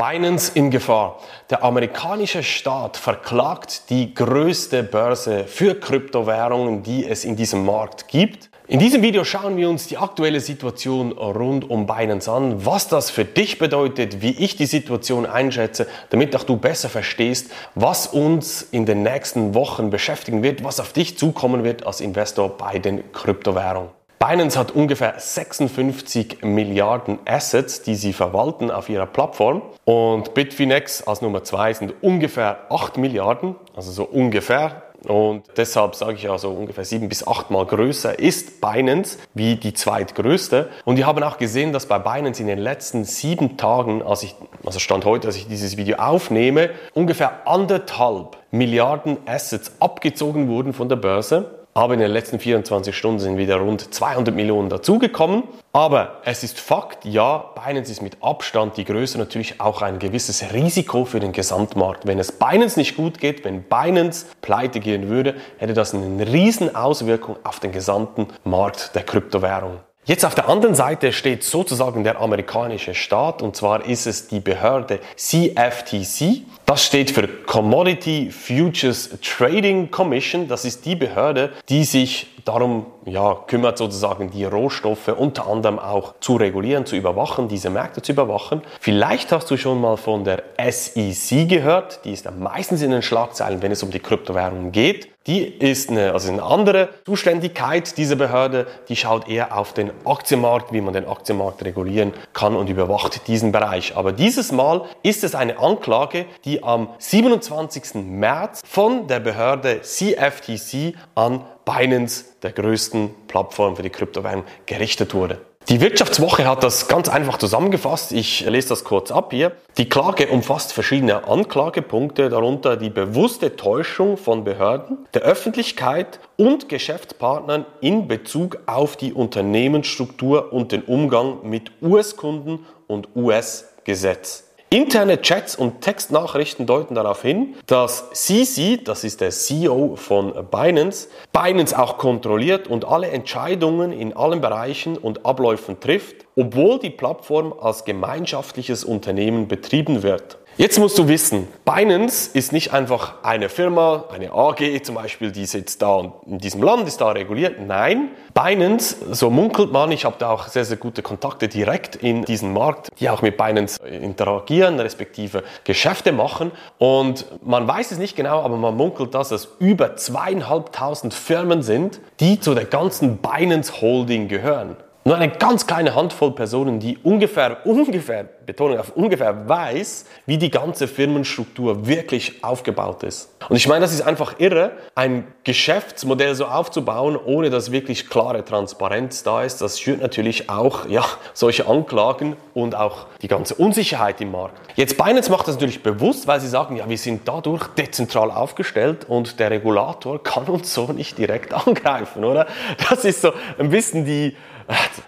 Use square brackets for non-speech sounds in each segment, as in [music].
Binance in Gefahr. Der amerikanische Staat verklagt die größte Börse für Kryptowährungen, die es in diesem Markt gibt. In diesem Video schauen wir uns die aktuelle Situation rund um Binance an, was das für dich bedeutet, wie ich die Situation einschätze, damit auch du besser verstehst, was uns in den nächsten Wochen beschäftigen wird, was auf dich zukommen wird als Investor bei den Kryptowährungen. Binance hat ungefähr 56 Milliarden Assets, die sie verwalten auf ihrer Plattform. Und Bitfinex als Nummer zwei sind ungefähr 8 Milliarden, also so ungefähr. Und deshalb sage ich also ungefähr sieben bis achtmal größer ist Binance wie die zweitgrößte. Und wir haben auch gesehen, dass bei Binance in den letzten sieben Tagen, als ich, also Stand heute, als ich dieses Video aufnehme, ungefähr anderthalb Milliarden Assets abgezogen wurden von der Börse. Aber in den letzten 24 Stunden sind wieder rund 200 Millionen dazugekommen. Aber es ist Fakt, ja, Binance ist mit Abstand die Größe natürlich auch ein gewisses Risiko für den Gesamtmarkt. Wenn es Binance nicht gut geht, wenn Binance pleite gehen würde, hätte das eine riesen Auswirkung auf den gesamten Markt der Kryptowährungen. Jetzt auf der anderen Seite steht sozusagen der amerikanische Staat und zwar ist es die Behörde CFTC. Das steht für Commodity Futures Trading Commission. Das ist die Behörde, die sich darum ja, kümmert, sozusagen die Rohstoffe unter anderem auch zu regulieren, zu überwachen, diese Märkte zu überwachen. Vielleicht hast du schon mal von der SEC gehört. Die ist ja meistens in den Schlagzeilen, wenn es um die Kryptowährungen geht. Die ist eine, also eine andere Zuständigkeit dieser Behörde. Die schaut eher auf den Aktienmarkt, wie man den Aktienmarkt regulieren kann und überwacht diesen Bereich. Aber dieses Mal ist es eine Anklage, die am 27. März von der Behörde CFTC an Binance, der größten Plattform für die Kryptowährung, gerichtet wurde. Die Wirtschaftswoche hat das ganz einfach zusammengefasst. Ich lese das kurz ab hier. Die Klage umfasst verschiedene Anklagepunkte, darunter die bewusste Täuschung von Behörden, der Öffentlichkeit und Geschäftspartnern in Bezug auf die Unternehmensstruktur und den Umgang mit US-Kunden und US-Gesetz. Interne Chats und Textnachrichten deuten darauf hin, dass CC, das ist der CEO von Binance, Binance auch kontrolliert und alle Entscheidungen in allen Bereichen und Abläufen trifft, obwohl die Plattform als gemeinschaftliches Unternehmen betrieben wird. Jetzt musst du wissen, Binance ist nicht einfach eine Firma, eine AG zum Beispiel, die sitzt da und in diesem Land ist da reguliert. Nein, Binance, so munkelt man, ich habe da auch sehr, sehr gute Kontakte direkt in diesen Markt, die auch mit Binance interagieren, respektive Geschäfte machen. Und man weiß es nicht genau, aber man munkelt, dass es über zweieinhalbtausend Firmen sind, die zu der ganzen Binance Holding gehören. Nur eine ganz kleine Handvoll Personen, die ungefähr, [laughs] ungefähr, Betonung auf ungefähr weiß, wie die ganze Firmenstruktur wirklich aufgebaut ist. Und ich meine, das ist einfach irre, ein Geschäftsmodell so aufzubauen, ohne dass wirklich klare Transparenz da ist. Das schürt natürlich auch, ja, solche Anklagen und auch die ganze Unsicherheit im Markt. Jetzt Binance macht das natürlich bewusst, weil sie sagen, ja, wir sind dadurch dezentral aufgestellt und der Regulator kann uns so nicht direkt [laughs] angreifen, oder? Das ist so ein bisschen die,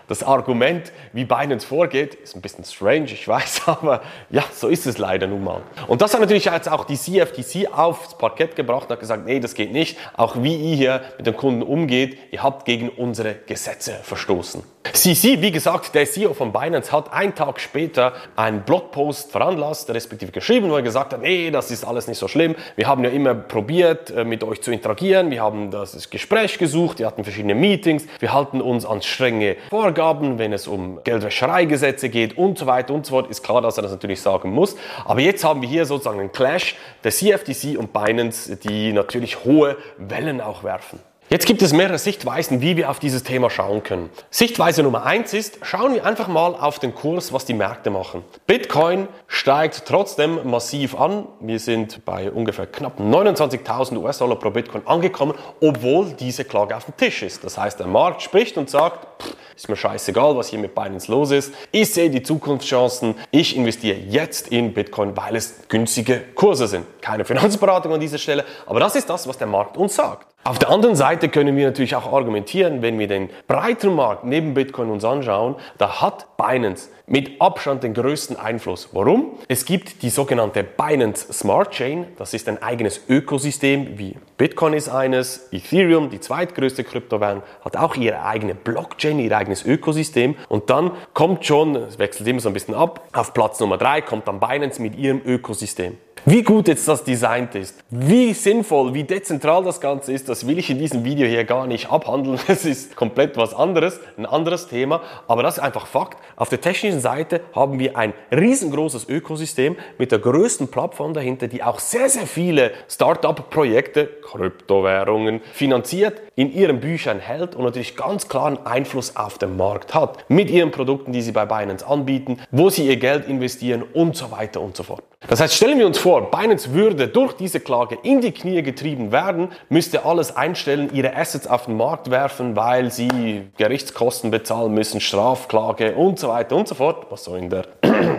das Argument, wie Binance vorgeht, ist ein bisschen strange, ich weiß, [laughs] aber ja, so ist es leider nun mal. Und das hat natürlich jetzt auch die CFTC aufs Parkett gebracht und hat gesagt, nee, das geht nicht. Auch wie ihr hier mit den Kunden umgeht, ihr habt gegen unsere Gesetze verstoßen. CC, wie gesagt, der CEO von Binance hat einen Tag später einen Blogpost veranlasst, respektive geschrieben, wo er gesagt hat, nee, das ist alles nicht so schlimm. Wir haben ja immer probiert, äh, mit euch zu interagieren. Wir haben das Gespräch gesucht, wir hatten verschiedene Meetings. Wir halten uns an strenge Vorgaben, wenn es um Geldwäschereigesetze geht und so weiter und so fort. Ist klar, dass er das natürlich sagen muss. Aber jetzt haben wir hier sozusagen einen Clash der CFTC und Binance, die natürlich hohe Wellen auch werfen. Jetzt gibt es mehrere Sichtweisen, wie wir auf dieses Thema schauen können. Sichtweise Nummer eins ist, schauen wir einfach mal auf den Kurs, was die Märkte machen. Bitcoin steigt trotzdem massiv an. Wir sind bei ungefähr knapp 29.000 US-Dollar pro Bitcoin angekommen, obwohl diese Klage auf dem Tisch ist. Das heißt, der Markt spricht und sagt, pff, ist mir scheißegal, was hier mit Binance los ist. Ich sehe die Zukunftschancen. Ich investiere jetzt in Bitcoin, weil es günstige Kurse sind. Keine Finanzberatung an dieser Stelle, aber das ist das, was der Markt uns sagt. Auf der anderen Seite können wir natürlich auch argumentieren, wenn wir den breiteren Markt neben Bitcoin uns anschauen, da hat Binance mit Abstand den größten Einfluss. Warum? Es gibt die sogenannte Binance Smart Chain. Das ist ein eigenes Ökosystem, wie Bitcoin ist eines, Ethereum, die zweitgrößte Kryptowährung, hat auch ihre eigene Blockchain, ihr eigenes Ökosystem. Und dann kommt schon, es wechselt immer so ein bisschen ab, auf Platz Nummer drei kommt dann Binance mit ihrem Ökosystem. Wie gut jetzt das designt ist, wie sinnvoll, wie dezentral das Ganze ist, das will ich in diesem Video hier gar nicht abhandeln. [laughs] Das ist komplett was anderes, ein anderes Thema. Aber das ist einfach Fakt. Auf der technischen Seite haben wir ein riesengroßes Ökosystem mit der größten Plattform dahinter, die auch sehr, sehr viele Start-up-Projekte, Kryptowährungen finanziert, in ihren Büchern hält und natürlich ganz klaren Einfluss auf den Markt hat. Mit ihren Produkten, die sie bei Binance anbieten, wo sie ihr Geld investieren und so weiter und so fort. Das heißt, stellen wir uns vor, Binance würde durch diese Klage in die Knie getrieben werden, müsste alles einstellen, ihre Assets auf den Markt werfen, weil sie Gerichtskosten bezahlen müssen, Strafklage und so weiter und so fort, was so in der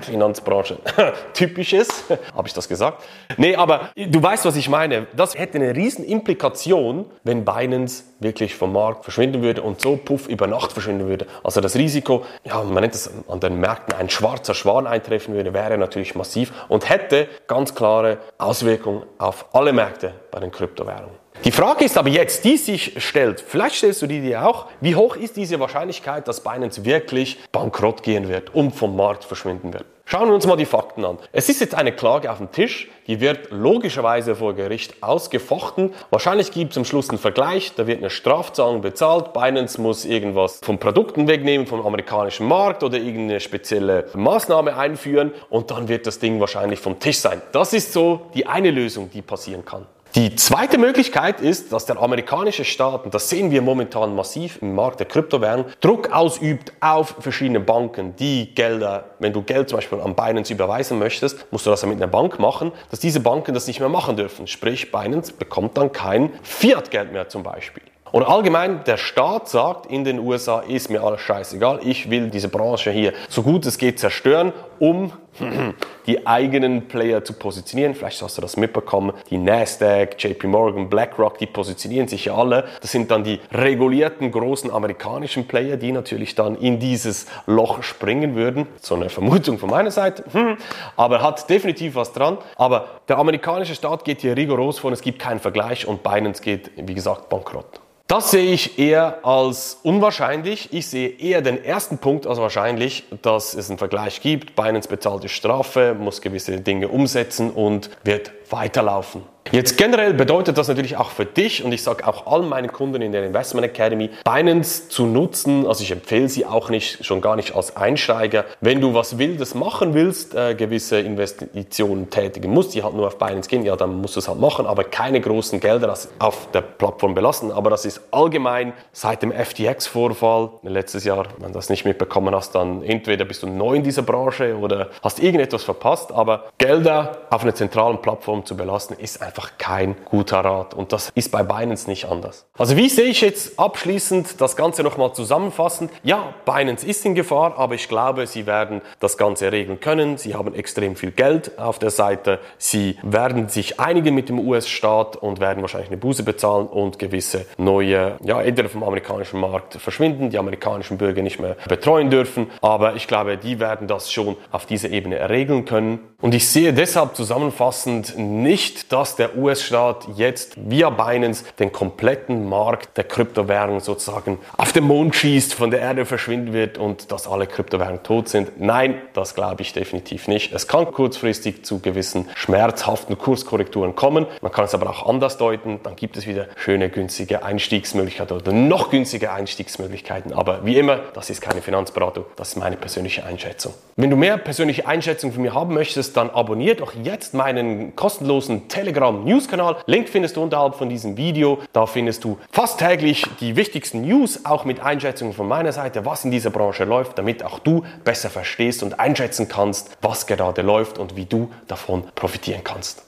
Finanzbranche [laughs] typisch ist. Habe ich das gesagt? Nee, aber du weißt, was ich meine. Das hätte eine riesen Implikation, wenn Binance wirklich vom Markt verschwinden würde und so puff über Nacht verschwinden würde. Also das Risiko, ja, man nennt es an den Märkten ein schwarzer Schwan eintreffen würde, wäre natürlich massiv und hätte ganz klare Auswirkungen auf alle Märkte bei den Kryptowährungen. Die Frage ist aber jetzt, die sich stellt, vielleicht stellst du die dir auch, wie hoch ist diese Wahrscheinlichkeit, dass Binance wirklich bankrott gehen wird und vom Markt verschwinden wird? Schauen wir uns mal die Fakten an. Es ist jetzt eine Klage auf dem Tisch, die wird logischerweise vor Gericht ausgefochten. Wahrscheinlich gibt es am Schluss einen Vergleich, da wird eine Strafzahlung bezahlt, Binance muss irgendwas von Produkten wegnehmen vom amerikanischen Markt oder irgendeine spezielle Maßnahme einführen und dann wird das Ding wahrscheinlich vom Tisch sein. Das ist so die eine Lösung, die passieren kann. Die zweite Möglichkeit ist, dass der amerikanische Staat, und das sehen wir momentan massiv im Markt der Kryptowährungen, Druck ausübt auf verschiedene Banken, die Gelder, wenn du Geld zum Beispiel an Binance überweisen möchtest, musst du das ja mit einer Bank machen, dass diese Banken das nicht mehr machen dürfen. Sprich, Binance bekommt dann kein Fiat-Geld mehr zum Beispiel. Und allgemein, der Staat sagt in den USA, ist mir alles scheißegal, ich will diese Branche hier so gut es geht zerstören, um [clears throat] die eigenen Player zu positionieren. Vielleicht hast du das mitbekommen. Die Nasdaq, JP Morgan, BlackRock, die positionieren sich ja alle. Das sind dann die regulierten großen amerikanischen Player, die natürlich dann in dieses Loch springen würden. So eine Vermutung von meiner Seite. Hm. Aber hat definitiv was dran. Aber der amerikanische Staat geht hier rigoros vor. Es gibt keinen Vergleich und Binance geht, wie gesagt, bankrott. Das sehe ich eher als unwahrscheinlich. Ich sehe eher den ersten Punkt als wahrscheinlich, dass es einen Vergleich gibt. Binance bezahlt die Strafe, muss gewisse Dinge umsetzen und wird weiterlaufen. Jetzt generell bedeutet das natürlich auch für dich und ich sage auch allen meinen Kunden in der Investment Academy, Binance zu nutzen. Also ich empfehle sie auch nicht, schon gar nicht als Einsteiger. Wenn du was Wildes machen willst, äh, gewisse Investitionen tätigen musst, die halt nur auf Binance gehen, ja, dann musst du es halt machen, aber keine großen Gelder auf der Plattform belassen. Aber das ist allgemein seit dem FTX-Vorfall letztes Jahr, wenn du das nicht mitbekommen hast, dann entweder bist du neu in dieser Branche oder hast irgendetwas verpasst, aber Gelder auf einer zentralen Plattform zu belassen, ist einfach einfach kein guter Rat. Und das ist bei Binance nicht anders. Also wie sehe ich jetzt abschließend das Ganze nochmal zusammenfassend? Ja, Binance ist in Gefahr, aber ich glaube, sie werden das Ganze regeln können. Sie haben extrem viel Geld auf der Seite. Sie werden sich einigen mit dem US-Staat und werden wahrscheinlich eine Buße bezahlen und gewisse neue, ja, entweder vom amerikanischen Markt verschwinden, die amerikanischen Bürger nicht mehr betreuen dürfen. Aber ich glaube, die werden das schon auf dieser Ebene regeln können. Und ich sehe deshalb zusammenfassend nicht, dass der US-Staat jetzt via Binance den kompletten Markt der Kryptowährungen sozusagen auf den Mond schießt, von der Erde verschwinden wird und dass alle Kryptowährungen tot sind. Nein, das glaube ich definitiv nicht. Es kann kurzfristig zu gewissen schmerzhaften Kurskorrekturen kommen. Man kann es aber auch anders deuten. Dann gibt es wieder schöne, günstige Einstiegsmöglichkeiten oder noch günstige Einstiegsmöglichkeiten. Aber wie immer, das ist keine Finanzberatung. Das ist meine persönliche Einschätzung. Wenn du mehr persönliche Einschätzung von mir haben möchtest, dann abonniert doch jetzt meinen kostenlosen Telegram News-Kanal. Link findest du unterhalb von diesem Video. Da findest du fast täglich die wichtigsten News, auch mit Einschätzungen von meiner Seite, was in dieser Branche läuft, damit auch du besser verstehst und einschätzen kannst, was gerade läuft und wie du davon profitieren kannst.